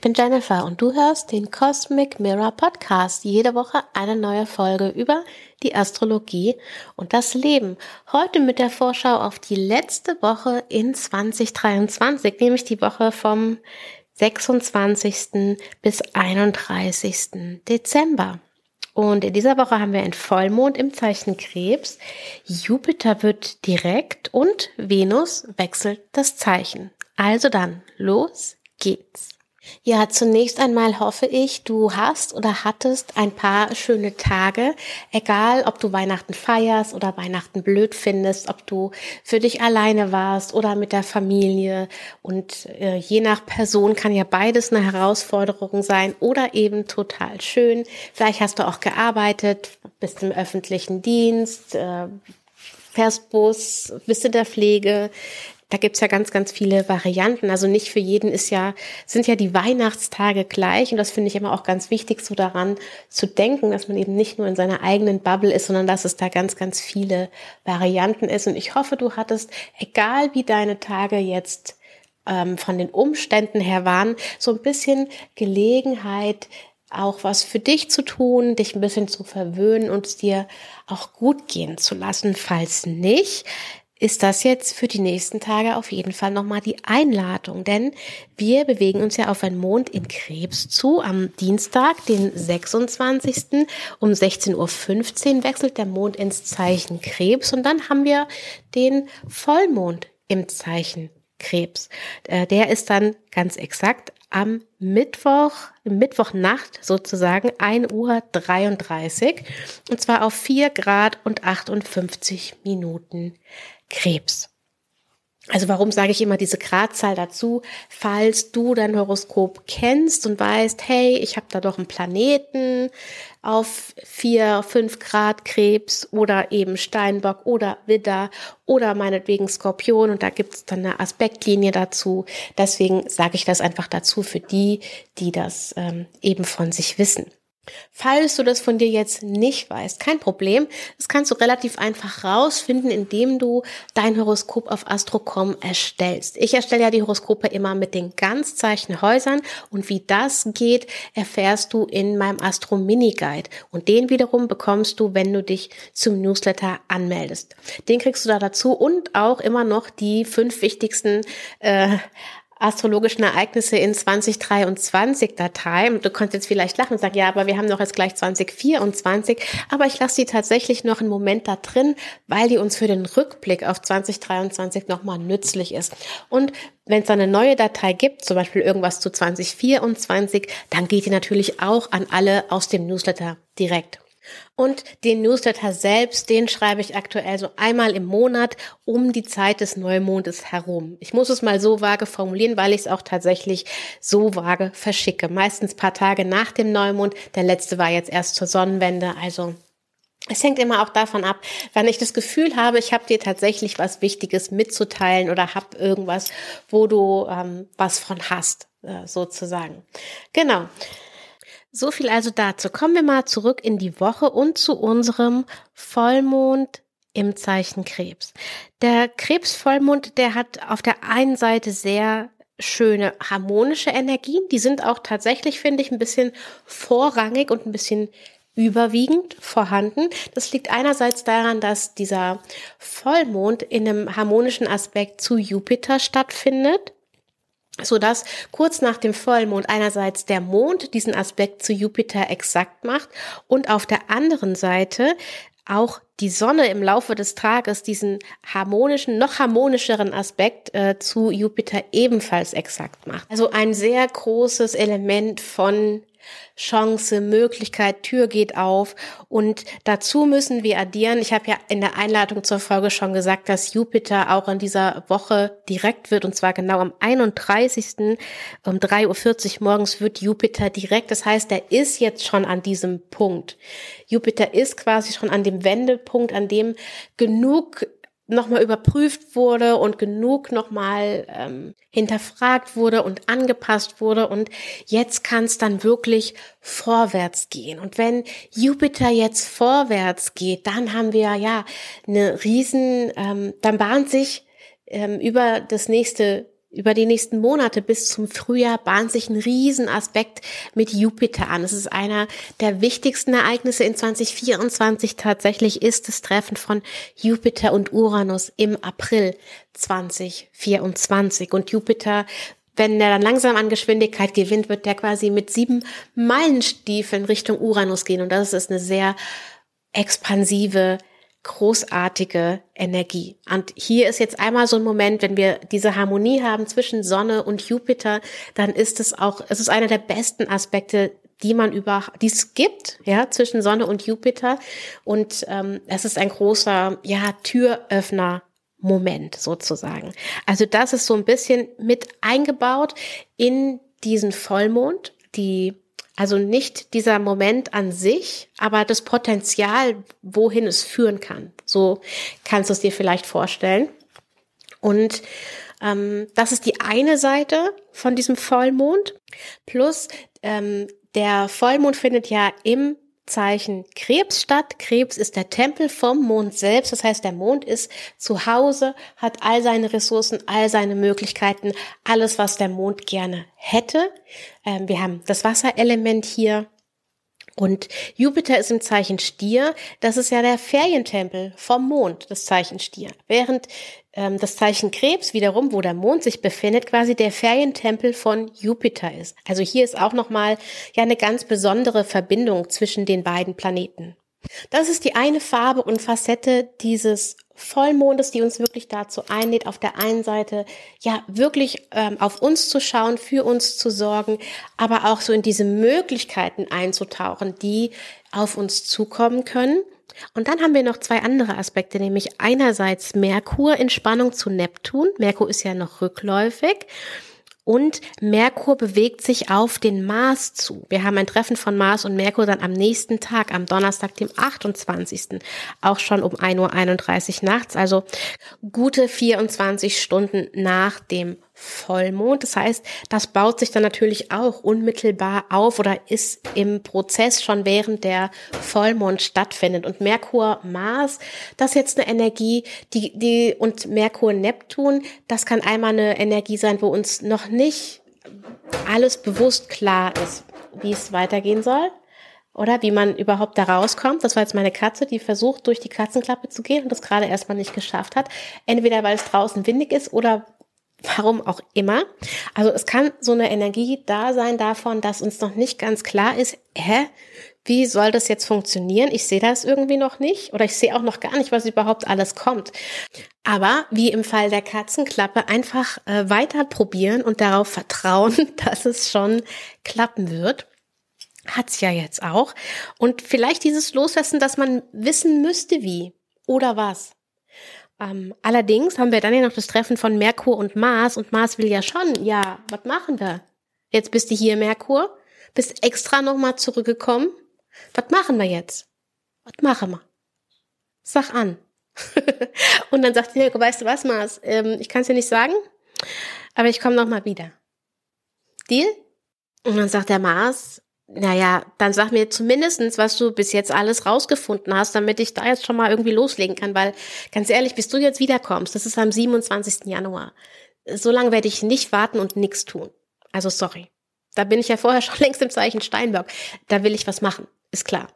Ich bin Jennifer und du hörst den Cosmic Mirror Podcast. Jede Woche eine neue Folge über die Astrologie und das Leben. Heute mit der Vorschau auf die letzte Woche in 2023, nämlich die Woche vom 26. bis 31. Dezember. Und in dieser Woche haben wir einen Vollmond im Zeichen Krebs. Jupiter wird direkt und Venus wechselt das Zeichen. Also dann, los geht's. Ja, zunächst einmal hoffe ich, du hast oder hattest ein paar schöne Tage, egal ob du Weihnachten feierst oder Weihnachten blöd findest, ob du für dich alleine warst oder mit der Familie. Und äh, je nach Person kann ja beides eine Herausforderung sein oder eben total schön. Vielleicht hast du auch gearbeitet, bist im öffentlichen Dienst, äh, fährst Bus, bist in der Pflege, da gibt's ja ganz, ganz viele Varianten. Also nicht für jeden ist ja, sind ja die Weihnachtstage gleich. Und das finde ich immer auch ganz wichtig, so daran zu denken, dass man eben nicht nur in seiner eigenen Bubble ist, sondern dass es da ganz, ganz viele Varianten ist. Und ich hoffe, du hattest, egal wie deine Tage jetzt ähm, von den Umständen her waren, so ein bisschen Gelegenheit, auch was für dich zu tun, dich ein bisschen zu verwöhnen und es dir auch gut gehen zu lassen. Falls nicht, ist das jetzt für die nächsten Tage auf jeden Fall nochmal die Einladung, denn wir bewegen uns ja auf einen Mond in Krebs zu. Am Dienstag, den 26. um 16.15 Uhr wechselt der Mond ins Zeichen Krebs und dann haben wir den Vollmond im Zeichen Krebs. Äh, der ist dann ganz exakt am Mittwoch, Mittwochnacht sozusagen 1 Uhr 33 und zwar auf 4 Grad und 58 Minuten Krebs. Also warum sage ich immer diese Gradzahl dazu? Falls du dein Horoskop kennst und weißt, hey, ich habe da doch einen Planeten auf vier, fünf Grad Krebs oder eben Steinbock oder Widder oder meinetwegen Skorpion und da gibt es dann eine Aspektlinie dazu. Deswegen sage ich das einfach dazu für die, die das ähm, eben von sich wissen. Falls du das von dir jetzt nicht weißt, kein Problem. Das kannst du relativ einfach rausfinden, indem du dein Horoskop auf Astrocom erstellst. Ich erstelle ja die Horoskope immer mit den Ganzzeichenhäusern und wie das geht, erfährst du in meinem Astro Mini Guide. Und den wiederum bekommst du, wenn du dich zum Newsletter anmeldest. Den kriegst du da dazu und auch immer noch die fünf wichtigsten äh, astrologischen Ereignisse in 2023 Datei. Du könntest jetzt vielleicht lachen und sagen, ja, aber wir haben noch jetzt gleich 2024. Aber ich lasse die tatsächlich noch einen Moment da drin, weil die uns für den Rückblick auf 2023 nochmal nützlich ist. Und wenn es dann eine neue Datei gibt, zum Beispiel irgendwas zu 2024, dann geht die natürlich auch an alle aus dem Newsletter direkt. Und den Newsletter selbst, den schreibe ich aktuell so einmal im Monat um die Zeit des Neumondes herum. Ich muss es mal so vage formulieren, weil ich es auch tatsächlich so vage verschicke. Meistens paar Tage nach dem Neumond. Der letzte war jetzt erst zur Sonnenwende. Also es hängt immer auch davon ab, wenn ich das Gefühl habe, ich habe dir tatsächlich was Wichtiges mitzuteilen oder habe irgendwas, wo du ähm, was von hast, äh, sozusagen. Genau. So viel also dazu. Kommen wir mal zurück in die Woche und zu unserem Vollmond im Zeichen Krebs. Der Krebsvollmond, der hat auf der einen Seite sehr schöne harmonische Energien. Die sind auch tatsächlich, finde ich, ein bisschen vorrangig und ein bisschen überwiegend vorhanden. Das liegt einerseits daran, dass dieser Vollmond in einem harmonischen Aspekt zu Jupiter stattfindet so dass kurz nach dem Vollmond einerseits der Mond diesen Aspekt zu Jupiter exakt macht und auf der anderen Seite auch die Sonne im Laufe des Tages diesen harmonischen, noch harmonischeren Aspekt äh, zu Jupiter ebenfalls exakt macht. Also ein sehr großes Element von Chance, Möglichkeit, Tür geht auf. Und dazu müssen wir addieren. Ich habe ja in der Einladung zur Folge schon gesagt, dass Jupiter auch in dieser Woche direkt wird. Und zwar genau am 31. um 3.40 Uhr morgens wird Jupiter direkt. Das heißt, er ist jetzt schon an diesem Punkt. Jupiter ist quasi schon an dem Wendepunkt, an dem genug nochmal überprüft wurde und genug nochmal ähm, hinterfragt wurde und angepasst wurde und jetzt kann es dann wirklich vorwärts gehen. Und wenn Jupiter jetzt vorwärts geht, dann haben wir ja eine riesen, ähm, dann bahnt sich ähm, über das nächste über die nächsten Monate bis zum Frühjahr bahnt sich ein Riesenaspekt mit Jupiter an. Es ist einer der wichtigsten Ereignisse in 2024. Tatsächlich ist das Treffen von Jupiter und Uranus im April 2024. Und Jupiter wenn der dann langsam an Geschwindigkeit gewinnt, wird der quasi mit sieben Meilenstiefeln Richtung Uranus gehen. Und das ist eine sehr expansive großartige Energie. Und hier ist jetzt einmal so ein Moment, wenn wir diese Harmonie haben zwischen Sonne und Jupiter, dann ist es auch, es ist einer der besten Aspekte, die man über, die es gibt, ja, zwischen Sonne und Jupiter. Und ähm, es ist ein großer, ja, Türöffner. Moment sozusagen. Also das ist so ein bisschen mit eingebaut in diesen Vollmond, die also nicht dieser Moment an sich, aber das Potenzial, wohin es führen kann. So kannst du es dir vielleicht vorstellen. Und ähm, das ist die eine Seite von diesem Vollmond. Plus ähm, der Vollmond findet ja im Zeichen Krebs statt. Krebs ist der Tempel vom Mond selbst. Das heißt, der Mond ist zu Hause, hat all seine Ressourcen, all seine Möglichkeiten, alles, was der Mond gerne hätte. Ähm, wir haben das Wasserelement hier. Und Jupiter ist im Zeichen Stier. Das ist ja der Ferientempel vom Mond, das Zeichen Stier. Während das Zeichen Krebs wiederum, wo der Mond sich befindet, quasi der Ferientempel von Jupiter ist. Also hier ist auch nochmal ja eine ganz besondere Verbindung zwischen den beiden Planeten. Das ist die eine Farbe und Facette dieses Vollmondes, die uns wirklich dazu einlädt, auf der einen Seite ja wirklich ähm, auf uns zu schauen, für uns zu sorgen, aber auch so in diese Möglichkeiten einzutauchen, die auf uns zukommen können und dann haben wir noch zwei andere Aspekte, nämlich einerseits Merkur in Spannung zu Neptun. Merkur ist ja noch rückläufig. Und Merkur bewegt sich auf den Mars zu. Wir haben ein Treffen von Mars und Merkur dann am nächsten Tag, am Donnerstag, dem 28. Auch schon um 1.31 Uhr nachts, also gute 24 Stunden nach dem Vollmond. Das heißt, das baut sich dann natürlich auch unmittelbar auf oder ist im Prozess schon während der Vollmond stattfindet. Und Merkur, Mars, das ist jetzt eine Energie, die, die, und Merkur, Neptun, das kann einmal eine Energie sein, wo uns noch nicht alles bewusst klar ist, wie es weitergehen soll. Oder wie man überhaupt da rauskommt. Das war jetzt meine Katze, die versucht, durch die Katzenklappe zu gehen und das gerade erstmal nicht geschafft hat. Entweder weil es draußen windig ist oder Warum auch immer. Also es kann so eine Energie da sein davon, dass uns noch nicht ganz klar ist, hä, wie soll das jetzt funktionieren? Ich sehe das irgendwie noch nicht oder ich sehe auch noch gar nicht, was überhaupt alles kommt. Aber wie im Fall der Katzenklappe einfach äh, weiter probieren und darauf vertrauen, dass es schon klappen wird. Hat's ja jetzt auch. Und vielleicht dieses Loslassen, dass man wissen müsste, wie oder was. Ähm, allerdings haben wir dann ja noch das Treffen von Merkur und Mars und Mars will ja schon, ja, was machen wir? Jetzt bist du hier, Merkur, bist extra nochmal zurückgekommen. Was machen wir jetzt? Was machen wir? Sag an. und dann sagt Merkur, weißt du was, Mars, ähm, ich kann es dir nicht sagen, aber ich komme nochmal wieder. Deal? Und dann sagt der Mars, naja, dann sag mir zumindestens, was du bis jetzt alles rausgefunden hast, damit ich da jetzt schon mal irgendwie loslegen kann, weil ganz ehrlich, bis du jetzt wiederkommst, das ist am 27. Januar. So lange werde ich nicht warten und nichts tun. Also sorry. Da bin ich ja vorher schon längst im Zeichen Steinbock. Da will ich was machen, ist klar.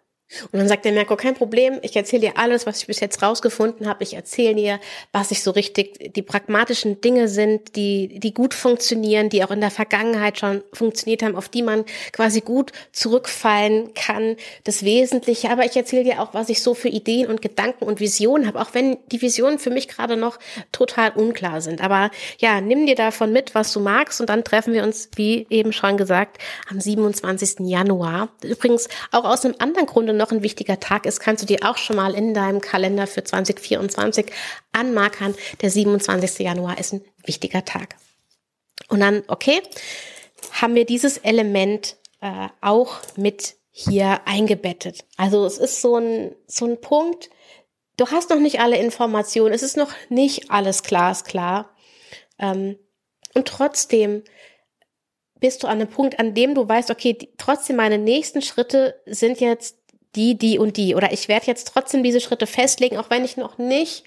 Und dann sagt der Merkur, kein Problem, ich erzähle dir alles, was ich bis jetzt rausgefunden habe. Ich erzähle dir, was ich so richtig, die pragmatischen Dinge sind, die, die gut funktionieren, die auch in der Vergangenheit schon funktioniert haben, auf die man quasi gut zurückfallen kann. Das Wesentliche. Aber ich erzähle dir auch, was ich so für Ideen und Gedanken und Visionen habe, auch wenn die Visionen für mich gerade noch total unklar sind. Aber ja, nimm dir davon mit, was du magst und dann treffen wir uns, wie eben schon gesagt, am 27. Januar. Übrigens auch aus einem anderen Grunde noch ein wichtiger Tag ist, kannst du dir auch schon mal in deinem Kalender für 2024 anmarkern. Der 27. Januar ist ein wichtiger Tag. Und dann, okay, haben wir dieses Element äh, auch mit hier eingebettet. Also es ist so ein, so ein Punkt, du hast noch nicht alle Informationen, es ist noch nicht alles glasklar. Ähm, und trotzdem bist du an einem Punkt, an dem du weißt, okay, die, trotzdem meine nächsten Schritte sind jetzt die, die und die. Oder ich werde jetzt trotzdem diese Schritte festlegen, auch wenn ich noch nicht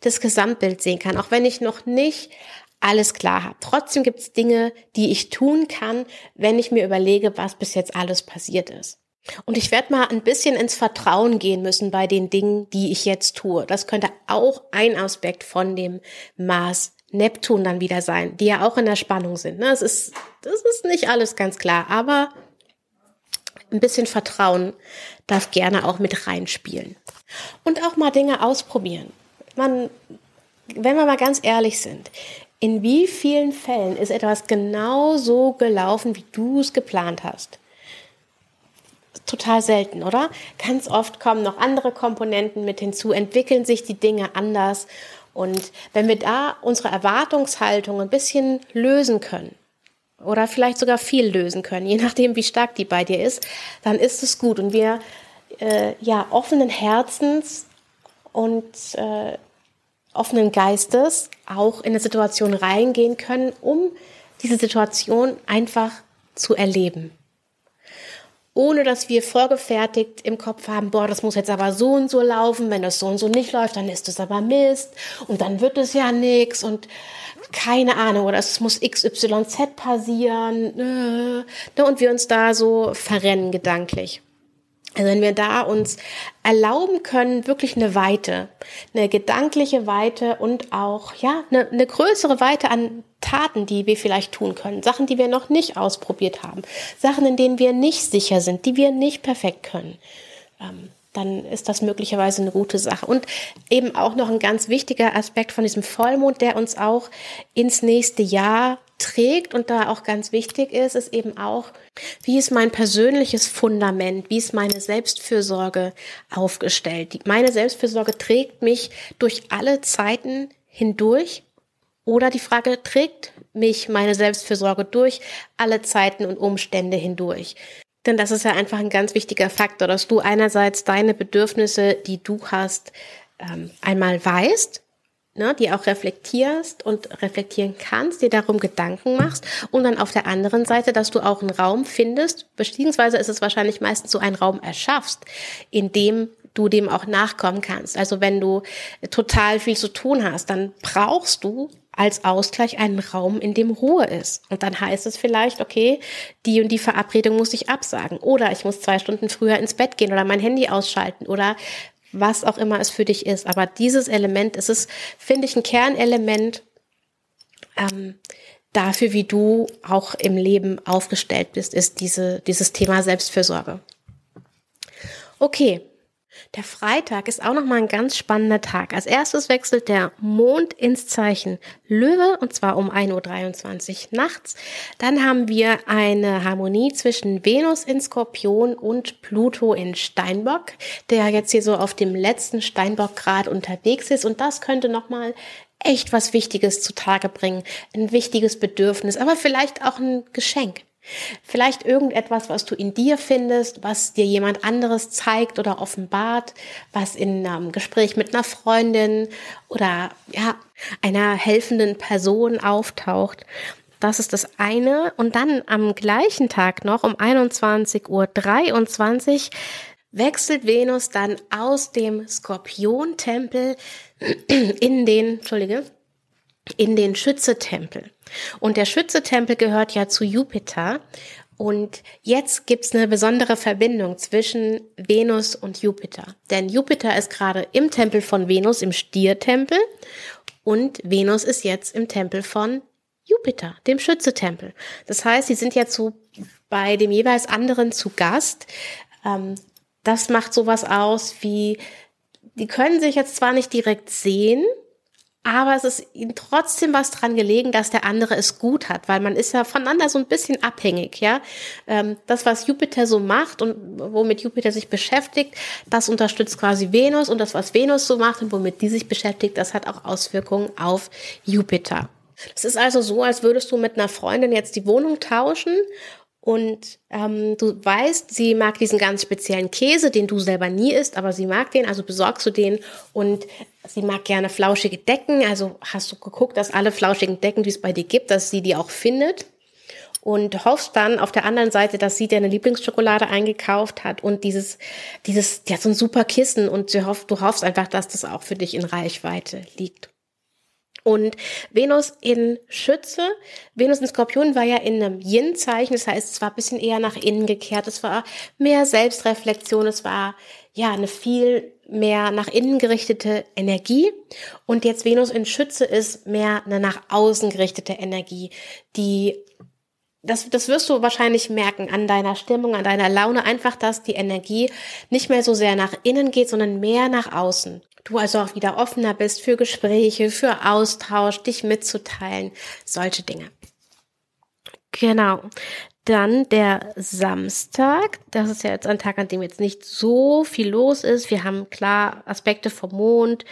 das Gesamtbild sehen kann, auch wenn ich noch nicht alles klar habe. Trotzdem gibt es Dinge, die ich tun kann, wenn ich mir überlege, was bis jetzt alles passiert ist. Und ich werde mal ein bisschen ins Vertrauen gehen müssen bei den Dingen, die ich jetzt tue. Das könnte auch ein Aspekt von dem Mars Neptun dann wieder sein, die ja auch in der Spannung sind. Das ne? ist, das ist nicht alles ganz klar, aber ein bisschen Vertrauen darf gerne auch mit reinspielen. Und auch mal Dinge ausprobieren. Man, wenn wir mal ganz ehrlich sind, in wie vielen Fällen ist etwas genau so gelaufen, wie du es geplant hast? Total selten, oder? Ganz oft kommen noch andere Komponenten mit hinzu, entwickeln sich die Dinge anders. Und wenn wir da unsere Erwartungshaltung ein bisschen lösen können, oder vielleicht sogar viel lösen können, je nachdem, wie stark die bei dir ist, dann ist es gut. Und wir äh, ja offenen Herzens und äh, offenen Geistes auch in eine Situation reingehen können, um diese Situation einfach zu erleben. Ohne dass wir vorgefertigt im Kopf haben, boah, das muss jetzt aber so und so laufen, wenn das so und so nicht läuft, dann ist es aber Mist und dann wird es ja nichts und keine Ahnung, oder es muss XYZ passieren äh, ne, und wir uns da so verrennen gedanklich. Also wenn wir da uns erlauben können, wirklich eine Weite, eine gedankliche Weite und auch, ja, eine, eine größere Weite an Taten, die wir vielleicht tun können, Sachen, die wir noch nicht ausprobiert haben, Sachen, in denen wir nicht sicher sind, die wir nicht perfekt können. Ähm, dann ist das möglicherweise eine gute Sache. Und eben auch noch ein ganz wichtiger Aspekt von diesem Vollmond, der uns auch ins nächste Jahr trägt und da auch ganz wichtig ist, ist eben auch, wie ist mein persönliches Fundament, wie ist meine Selbstfürsorge aufgestellt. Meine Selbstfürsorge trägt mich durch alle Zeiten hindurch oder die Frage, trägt mich meine Selbstfürsorge durch alle Zeiten und Umstände hindurch? Denn das ist ja einfach ein ganz wichtiger Faktor, dass du einerseits deine Bedürfnisse, die du hast, ähm, einmal weißt, ne, die auch reflektierst und reflektieren kannst, dir darum Gedanken machst und dann auf der anderen Seite, dass du auch einen Raum findest, beziehungsweise ist es wahrscheinlich meistens so ein Raum erschaffst, in dem du dem auch nachkommen kannst. Also wenn du total viel zu tun hast, dann brauchst du als Ausgleich einen Raum, in dem Ruhe ist. Und dann heißt es vielleicht, okay, die und die Verabredung muss ich absagen. Oder ich muss zwei Stunden früher ins Bett gehen oder mein Handy ausschalten oder was auch immer es für dich ist. Aber dieses Element ist es, finde ich, ein Kernelement ähm, dafür, wie du auch im Leben aufgestellt bist, ist diese, dieses Thema Selbstfürsorge. Okay, der Freitag ist auch nochmal ein ganz spannender Tag. Als erstes wechselt der Mond ins Zeichen Löwe und zwar um 1.23 Uhr nachts. Dann haben wir eine Harmonie zwischen Venus in Skorpion und Pluto in Steinbock, der jetzt hier so auf dem letzten Steinbockgrad unterwegs ist und das könnte nochmal echt was Wichtiges zutage bringen. Ein wichtiges Bedürfnis, aber vielleicht auch ein Geschenk. Vielleicht irgendetwas, was du in dir findest, was dir jemand anderes zeigt oder offenbart, was in einem Gespräch mit einer Freundin oder ja, einer helfenden Person auftaucht. Das ist das eine. Und dann am gleichen Tag noch um 21.23 Uhr wechselt Venus dann aus dem Skorpiontempel in den, Entschuldige, in den Schützetempel. Und der Schützetempel gehört ja zu Jupiter. Und jetzt gibt's eine besondere Verbindung zwischen Venus und Jupiter. Denn Jupiter ist gerade im Tempel von Venus, im Stiertempel. Und Venus ist jetzt im Tempel von Jupiter, dem Schützetempel. Das heißt, sie sind jetzt so bei dem jeweils anderen zu Gast. Ähm, das macht sowas aus wie, die können sich jetzt zwar nicht direkt sehen, aber es ist ihm trotzdem was dran gelegen, dass der andere es gut hat, weil man ist ja voneinander so ein bisschen abhängig, ja. Ähm, das, was Jupiter so macht und womit Jupiter sich beschäftigt, das unterstützt quasi Venus und das, was Venus so macht und womit die sich beschäftigt, das hat auch Auswirkungen auf Jupiter. Es ist also so, als würdest du mit einer Freundin jetzt die Wohnung tauschen und ähm, du weißt, sie mag diesen ganz speziellen Käse, den du selber nie isst, aber sie mag den, also besorgst du den. Und sie mag gerne flauschige Decken. Also hast du geguckt, dass alle flauschigen Decken, die es bei dir gibt, dass sie die auch findet. Und hoffst dann auf der anderen Seite, dass sie deine Lieblingsschokolade eingekauft hat und dieses, dieses, die hat so ein super Kissen und sie hofft, du hoffst einfach, dass das auch für dich in Reichweite liegt. Und Venus in Schütze, Venus in Skorpion war ja in einem Yin-Zeichen, das heißt, es war ein bisschen eher nach innen gekehrt, es war mehr Selbstreflexion, es war ja eine viel mehr nach innen gerichtete Energie. Und jetzt Venus in Schütze ist mehr eine nach außen gerichtete Energie, die das, das wirst du wahrscheinlich merken an deiner Stimmung, an deiner Laune, einfach, dass die Energie nicht mehr so sehr nach innen geht, sondern mehr nach außen du also auch wieder offener bist für Gespräche, für Austausch, dich mitzuteilen, solche Dinge. Genau. Dann der Samstag. Das ist ja jetzt ein Tag, an dem jetzt nicht so viel los ist. Wir haben klar Aspekte vom Mond,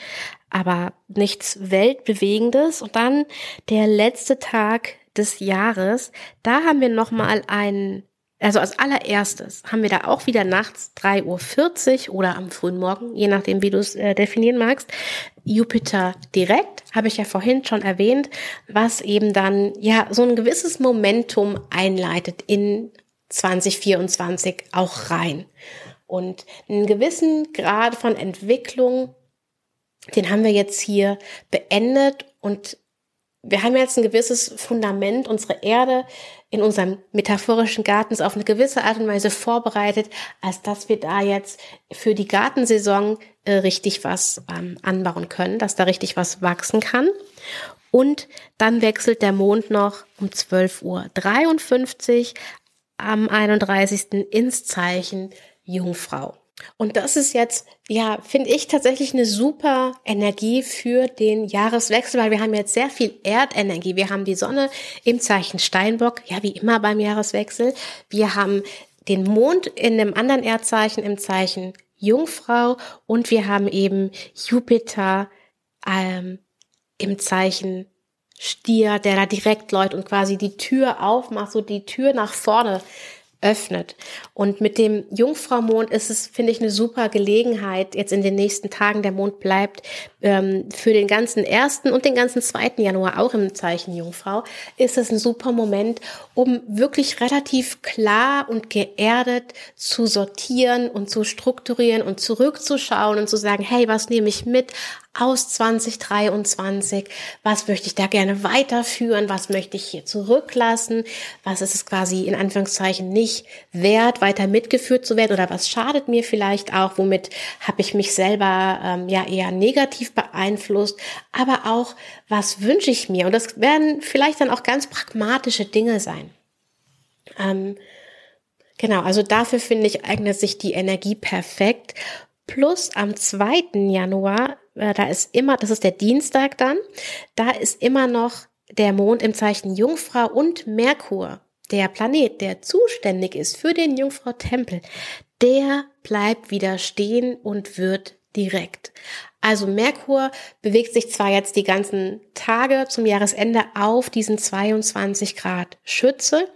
aber nichts Weltbewegendes. Und dann der letzte Tag des Jahres. Da haben wir nochmal einen also als allererstes haben wir da auch wieder nachts 3.40 Uhr oder am frühen Morgen, je nachdem, wie du es äh, definieren magst, Jupiter direkt, habe ich ja vorhin schon erwähnt, was eben dann ja so ein gewisses Momentum einleitet in 2024 auch rein. Und einen gewissen Grad von Entwicklung, den haben wir jetzt hier beendet und wir haben jetzt ein gewisses Fundament, unsere Erde in unserem metaphorischen Garten auf eine gewisse Art und Weise vorbereitet, als dass wir da jetzt für die Gartensaison äh, richtig was ähm, anbauen können, dass da richtig was wachsen kann. Und dann wechselt der Mond noch um 12.53 Uhr am 31. ins Zeichen Jungfrau. Und das ist jetzt, ja, finde ich tatsächlich eine super Energie für den Jahreswechsel, weil wir haben jetzt sehr viel Erdenergie. Wir haben die Sonne im Zeichen Steinbock, ja, wie immer beim Jahreswechsel. Wir haben den Mond in einem anderen Erdzeichen im Zeichen Jungfrau und wir haben eben Jupiter ähm, im Zeichen Stier, der da direkt läuft und quasi die Tür aufmacht, so die Tür nach vorne öffnet. Und mit dem Jungfraumond ist es, finde ich, eine super Gelegenheit, jetzt in den nächsten Tagen, der Mond bleibt, ähm, für den ganzen ersten und den ganzen zweiten Januar auch im Zeichen Jungfrau, ist es ein super Moment, um wirklich relativ klar und geerdet zu sortieren und zu strukturieren und zurückzuschauen und zu sagen, hey, was nehme ich mit aus 2023? Was möchte ich da gerne weiterführen? Was möchte ich hier zurücklassen? Was ist es quasi in Anführungszeichen nicht wert, weiter mitgeführt zu werden? Oder was schadet mir vielleicht auch? Womit habe ich mich selber ähm, ja eher negativ beeinflusst? Aber auch, was wünsche ich mir? Und das werden vielleicht dann auch ganz pragmatische Dinge sein. Ähm, Genau, also dafür finde ich, eignet sich die Energie perfekt. Plus am 2. Januar, äh, da ist immer, das ist der Dienstag dann, da ist immer noch der Mond im Zeichen Jungfrau und Merkur, der Planet, der zuständig ist für den Jungfrau-Tempel, der bleibt wieder stehen und wird direkt. Also Merkur bewegt sich zwar jetzt die ganzen Tage zum Jahresende auf diesen 22 Grad Schütze,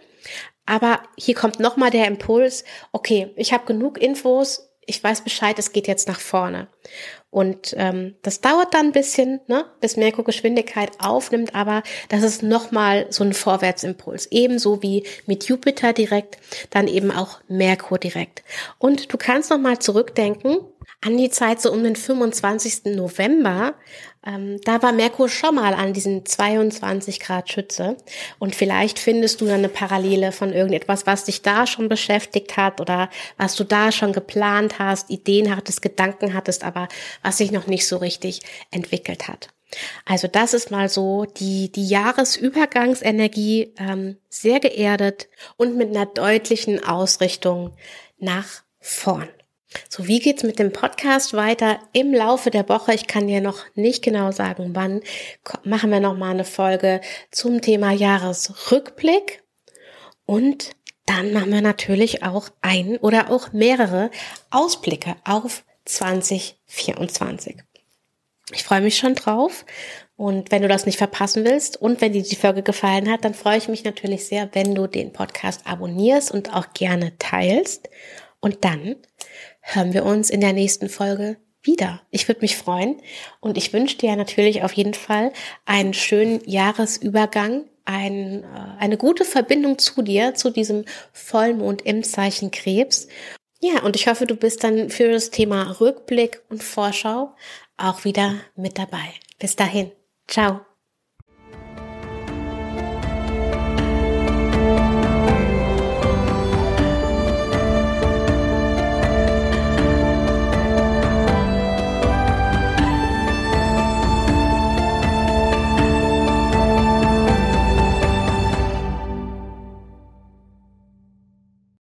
aber hier kommt nochmal der Impuls, okay, ich habe genug Infos, ich weiß Bescheid, es geht jetzt nach vorne. Und ähm, das dauert dann ein bisschen, ne, bis Merkur Geschwindigkeit aufnimmt, aber das ist nochmal so ein Vorwärtsimpuls. Ebenso wie mit Jupiter direkt, dann eben auch Merkur direkt. Und du kannst nochmal zurückdenken an die Zeit so um den 25. November, ähm, da war Merkur schon mal an diesen 22 Grad Schütze. Und vielleicht findest du dann eine Parallele von irgendetwas, was dich da schon beschäftigt hat oder was du da schon geplant hast, Ideen hattest, Gedanken hattest, aber was sich noch nicht so richtig entwickelt hat. Also das ist mal so die, die Jahresübergangsenergie ähm, sehr geerdet und mit einer deutlichen Ausrichtung nach vorn. So, wie geht's mit dem Podcast weiter im Laufe der Woche? Ich kann dir noch nicht genau sagen, wann machen wir noch mal eine Folge zum Thema Jahresrückblick und dann machen wir natürlich auch ein oder auch mehrere Ausblicke auf 2024. Ich freue mich schon drauf. Und wenn du das nicht verpassen willst und wenn dir die Folge gefallen hat, dann freue ich mich natürlich sehr, wenn du den Podcast abonnierst und auch gerne teilst. Und dann hören wir uns in der nächsten Folge wieder. Ich würde mich freuen und ich wünsche dir natürlich auf jeden Fall einen schönen Jahresübergang, ein, äh, eine gute Verbindung zu dir, zu diesem Vollmond im Zeichen Krebs. Ja, und ich hoffe, du bist dann für das Thema Rückblick und Vorschau auch wieder mit dabei. Bis dahin. Ciao.